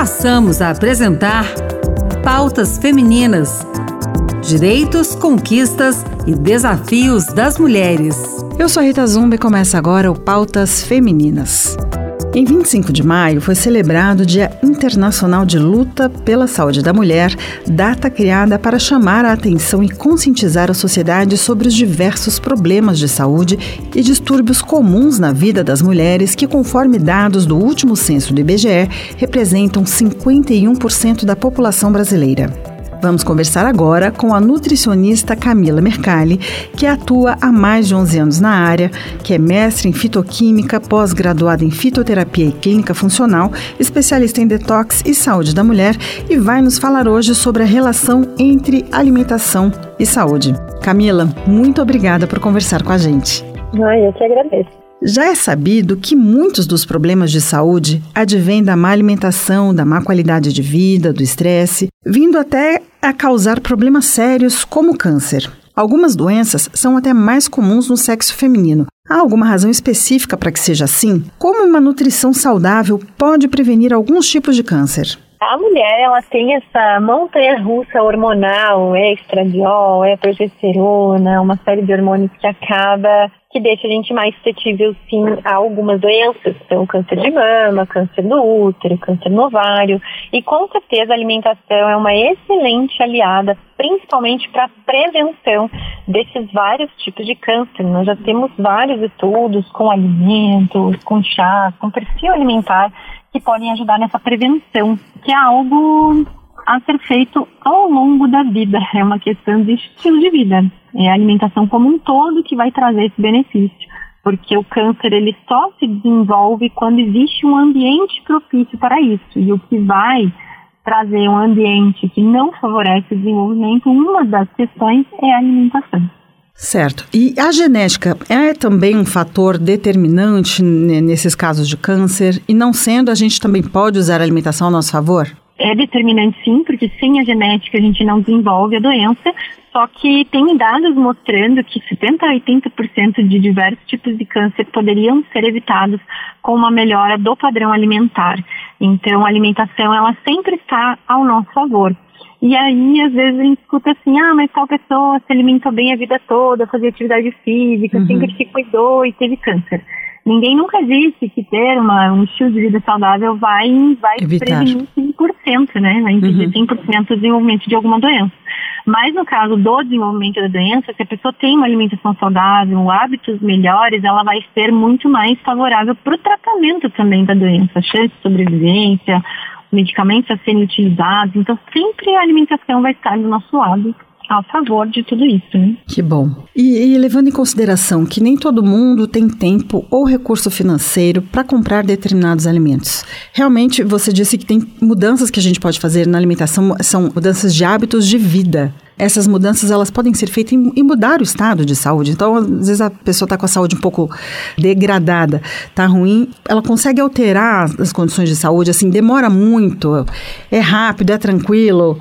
passamos a apresentar Pautas Femininas: Direitos, Conquistas e Desafios das Mulheres. Eu sou Rita Zumba e começa agora o Pautas Femininas. Em 25 de maio foi celebrado o Dia Internacional de Luta pela Saúde da Mulher, data criada para chamar a atenção e conscientizar a sociedade sobre os diversos problemas de saúde e distúrbios comuns na vida das mulheres que, conforme dados do último censo do IBGE, representam 51% da população brasileira. Vamos conversar agora com a nutricionista Camila Mercalli, que atua há mais de 11 anos na área, que é mestre em fitoquímica, pós-graduada em fitoterapia e clínica funcional, especialista em detox e saúde da mulher e vai nos falar hoje sobre a relação entre alimentação e saúde. Camila, muito obrigada por conversar com a gente. Ai, eu que agradeço. Já é sabido que muitos dos problemas de saúde advêm da má alimentação, da má qualidade de vida, do estresse, vindo até a causar problemas sérios como câncer. Algumas doenças são até mais comuns no sexo feminino. Há alguma razão específica para que seja assim? Como uma nutrição saudável pode prevenir alguns tipos de câncer? A mulher, ela tem essa montanha russa hormonal, é estradiol, é progesterona, uma série de hormônios que acaba que deixa a gente mais suscetível, sim, a algumas doenças. Então, câncer de mama, câncer do útero, câncer no ovário. E, com certeza, a alimentação é uma excelente aliada, principalmente para a prevenção desses vários tipos de câncer. Nós já temos vários estudos com alimentos, com chá, com perfil alimentar, que podem ajudar nessa prevenção, que é algo a ser feito ao longo da vida. É uma questão de estilo de vida. É a alimentação como um todo que vai trazer esse benefício. Porque o câncer ele só se desenvolve quando existe um ambiente propício para isso. E o que vai trazer um ambiente que não favorece o desenvolvimento, uma das questões é a alimentação. Certo. E a genética é também um fator determinante nesses casos de câncer? E não sendo, a gente também pode usar a alimentação a nosso favor? É determinante sim, porque sem a genética a gente não desenvolve a doença, só que tem dados mostrando que 70 a 80% de diversos tipos de câncer poderiam ser evitados com uma melhora do padrão alimentar. Então, a alimentação ela sempre está ao nosso favor. E aí, às vezes, a gente escuta assim, ah, mas tal pessoa se alimentou bem a vida toda, fazia atividade física, uhum. sempre se cuidou e teve câncer. Ninguém nunca disse que ter uma, um estilo de vida saudável vai, vai prevenir 100%, né? Vai impedir uhum. 100% o desenvolvimento de alguma doença. Mas no caso do desenvolvimento da doença, se a pessoa tem uma alimentação saudável, hábitos melhores, ela vai ser muito mais favorável para o tratamento também da doença, a chance de sobrevivência, medicamentos a serem utilizados. Então, sempre a alimentação vai estar do nosso lado a favor de tudo isso. Né? Que bom. E, e, levando em consideração que nem todo mundo tem tempo ou recurso financeiro para comprar determinados alimentos, realmente você disse que tem mudanças que a gente pode fazer na alimentação, são mudanças de hábitos de vida essas mudanças elas podem ser feitas e mudar o estado de saúde. Então, às vezes a pessoa está com a saúde um pouco degradada, está ruim, ela consegue alterar as condições de saúde, assim, demora muito, é rápido, é tranquilo.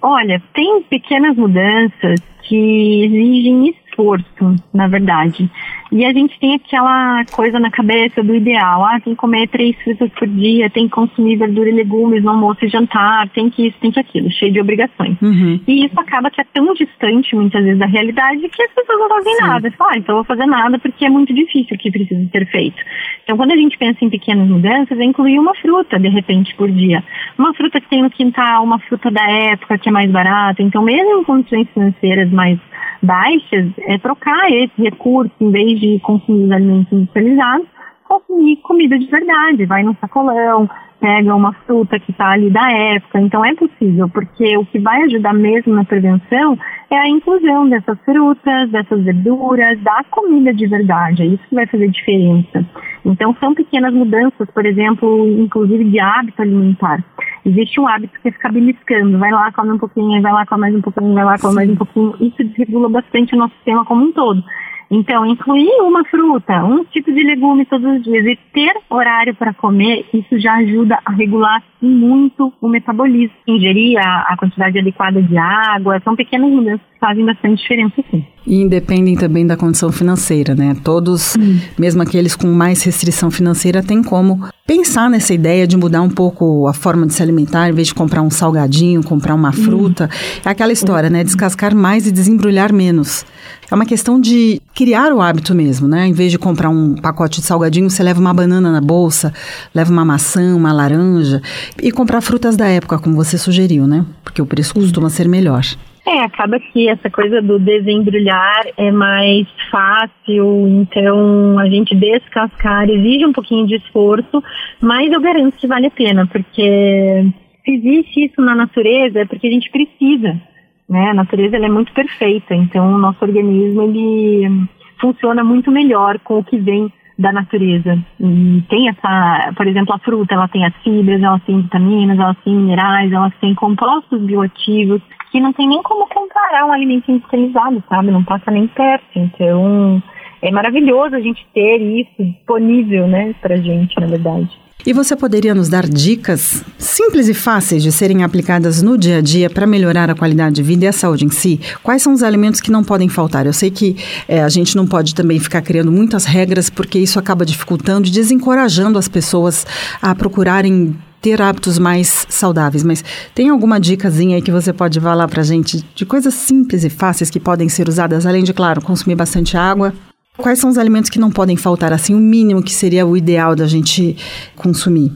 Olha, tem pequenas mudanças que exigem esforço, na verdade. E a gente tem aquela coisa na cabeça do ideal, ah, tem que comer três frutas por dia, tem que consumir verdura e legumes no almoço e jantar, tem que isso, tem que aquilo, cheio de obrigações. Uhum. E isso acaba que é tão distante, muitas vezes, da realidade que as pessoas não fazem Sim. nada. Ah, então eu vou fazer nada porque é muito difícil o que precisa ser feito. Então, quando a gente pensa em pequenas mudanças, é incluir uma fruta, de repente, por dia. Uma fruta que tem no quintal, uma fruta da época que é mais barata. Então, mesmo em condições financeiras mais baixas, é trocar esse recurso, em vez de consumir os alimentos industrializados, consumir comida de verdade. Vai no sacolão, pega uma fruta que está ali da época. Então é possível, porque o que vai ajudar mesmo na prevenção é a inclusão dessas frutas, dessas verduras, da comida de verdade. É isso que vai fazer diferença. Então são pequenas mudanças, por exemplo, inclusive de hábito alimentar. Existe um hábito que é ficar beliscando, vai lá, come um pouquinho, vai lá, come mais um pouquinho, vai lá, come mais um pouquinho. Isso desregula bastante o nosso sistema como um todo. Então, incluir uma fruta, um tipo de legume todos os dias e ter horário para comer, isso já ajuda a regular muito o metabolismo. Ingerir a, a quantidade adequada de água, são pequenas mudanças que fazem bastante diferença, sim. E independem também da condição financeira, né? Todos, hum. mesmo aqueles com mais restrição financeira, têm como pensar nessa ideia de mudar um pouco a forma de se alimentar, em vez de comprar um salgadinho, comprar uma fruta. Uhum. É aquela história, né? Descascar mais e desembrulhar menos. É uma questão de criar o hábito mesmo, né? Em vez de comprar um pacote de salgadinho, você leva uma banana na bolsa, leva uma maçã, uma laranja e comprar frutas da época, como você sugeriu, né? Porque o preço costuma ser melhor. É, acaba que essa coisa do desembrulhar é mais fácil, então a gente descascar exige um pouquinho de esforço, mas eu garanto que vale a pena, porque se existe isso na natureza é porque a gente precisa, né? A natureza é muito perfeita, então o nosso organismo ele funciona muito melhor com o que vem da natureza. E tem essa, por exemplo, a fruta, ela tem as fibras, ela tem vitaminas, ela tem minerais, ela tem compostos bioativos que não tem nem como comparar um alimento industrializado, sabe? Não passa nem perto. Então, é maravilhoso a gente ter isso disponível, né, pra gente, na verdade. E você poderia nos dar dicas simples e fáceis de serem aplicadas no dia a dia para melhorar a qualidade de vida e a saúde em si? Quais são os alimentos que não podem faltar? Eu sei que é, a gente não pode também ficar criando muitas regras, porque isso acaba dificultando e desencorajando as pessoas a procurarem ter hábitos mais saudáveis, mas tem alguma dicasinha aí que você pode falar para gente de coisas simples e fáceis que podem ser usadas, além de, claro, consumir bastante água? Quais são os alimentos que não podem faltar, assim, o mínimo que seria o ideal da gente consumir?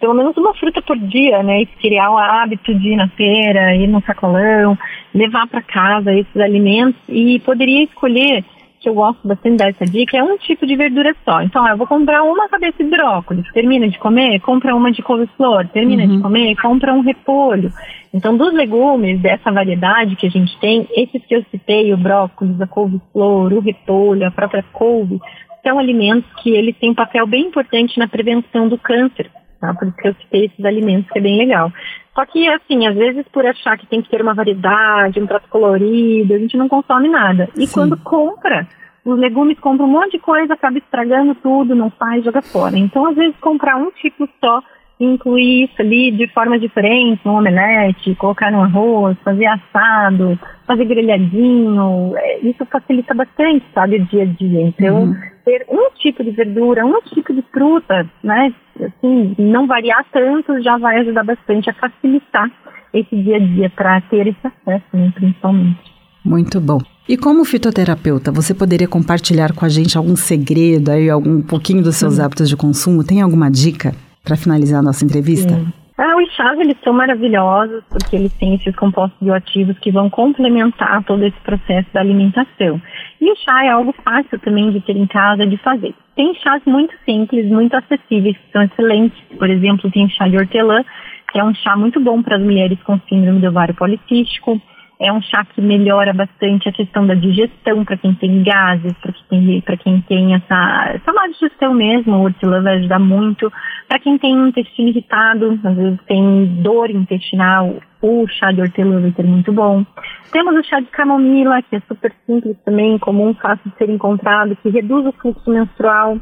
Pelo menos uma fruta por dia, né? Criar o hábito de ir na feira, ir no sacolão, levar para casa esses alimentos e poderia escolher que eu gosto bastante dessa dica é um tipo de verdura só. Então, eu vou comprar uma cabeça de brócolis, termina de comer, compra uma de couve-flor, termina uhum. de comer, compra um repolho. Então, dos legumes dessa variedade que a gente tem, esses que eu citei, o brócolis, a couve-flor, o repolho, a própria couve, são alimentos que eles têm um papel bem importante na prevenção do câncer. Tá? Por isso que eu citei esses alimentos, que é bem legal. Só que, assim, às vezes por achar que tem que ter uma variedade, um prato colorido, a gente não consome nada. E Sim. quando compra, os legumes compram um monte de coisa, acaba estragando tudo, não faz, joga fora. Então, às vezes, comprar um tipo só incluir isso ali de forma diferente, um omelete, colocar no arroz, fazer assado, fazer grelhadinho, é, isso facilita bastante, sabe, o dia a dia. Então, uhum. Ter um tipo de verdura, um tipo de fruta, né, assim, não variar tanto já vai ajudar bastante a facilitar esse dia a dia para ter esse acesso, né, principalmente. Muito bom. E como fitoterapeuta, você poderia compartilhar com a gente algum segredo aí, algum pouquinho dos seus uhum. hábitos de consumo? Tem alguma dica? para finalizar a nossa entrevista? Sim. Ah, os chás, eles são maravilhosos porque eles têm esses compostos bioativos que vão complementar todo esse processo da alimentação. E o chá é algo fácil também de ter em casa, de fazer. Tem chás muito simples, muito acessíveis, que são excelentes. Por exemplo, tem o chá de hortelã, que é um chá muito bom para as mulheres com síndrome do ovário policístico. É um chá que melhora bastante a questão da digestão para quem tem gases, para quem, tem, quem tem essa, essa má digestão mesmo, o hortelã vai ajudar muito. Para quem tem intestino irritado, às vezes tem dor intestinal, o chá de hortelã vai ser muito bom. Temos o chá de camomila, que é super simples também, comum, fácil de ser encontrado, que reduz o fluxo menstrual,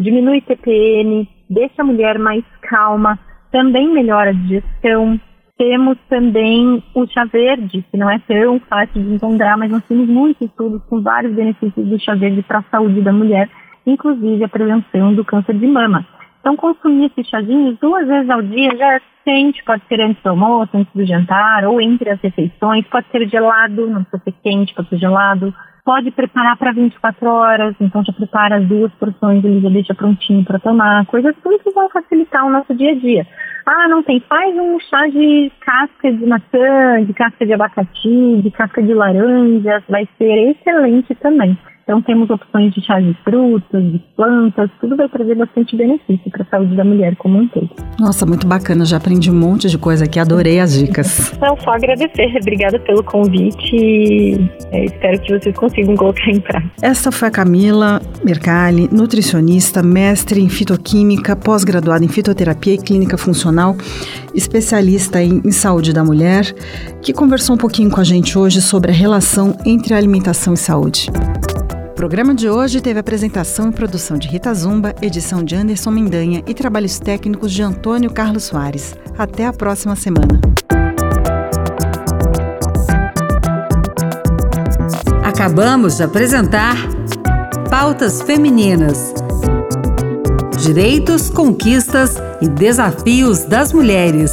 diminui TPM, deixa a mulher mais calma, também melhora a digestão, temos também o chá verde, que não é tão fácil de encontrar, mas nós temos muitos estudos com vários benefícios do chá verde para a saúde da mulher, inclusive a prevenção do câncer de mama. Então, consumir esses chazinhos duas vezes ao dia já é suficiente, pode ser antes do almoço, antes do jantar, ou entre as refeições, pode ser gelado, não precisa ser quente, pode ser gelado, pode preparar para 24 horas, então já prepara as duas porções, ele já deixa prontinho para tomar, coisas tudo que vão facilitar o nosso dia a dia. Ah, não tem, faz um chá de casca de maçã, de casca de abacaxi, de casca de laranja, vai ser excelente também. Então temos opções de chá de frutas, de plantas, tudo vai trazer bastante benefício para a saúde da mulher como um todo. Nossa, muito bacana, já aprendi um monte de coisa aqui, adorei as dicas. Não, só agradecer, obrigada pelo convite e é, espero que vocês consigam colocar em prática. Essa foi a Camila Mercalli, nutricionista, mestre em fitoquímica, pós-graduada em fitoterapia e clínica funcional, especialista em, em saúde da mulher, que conversou um pouquinho com a gente hoje sobre a relação entre alimentação e saúde. O programa de hoje teve apresentação e produção de Rita Zumba, edição de Anderson Mendanha e trabalhos técnicos de Antônio Carlos Soares. Até a próxima semana. Acabamos de apresentar Pautas Femininas Direitos, conquistas e desafios das mulheres.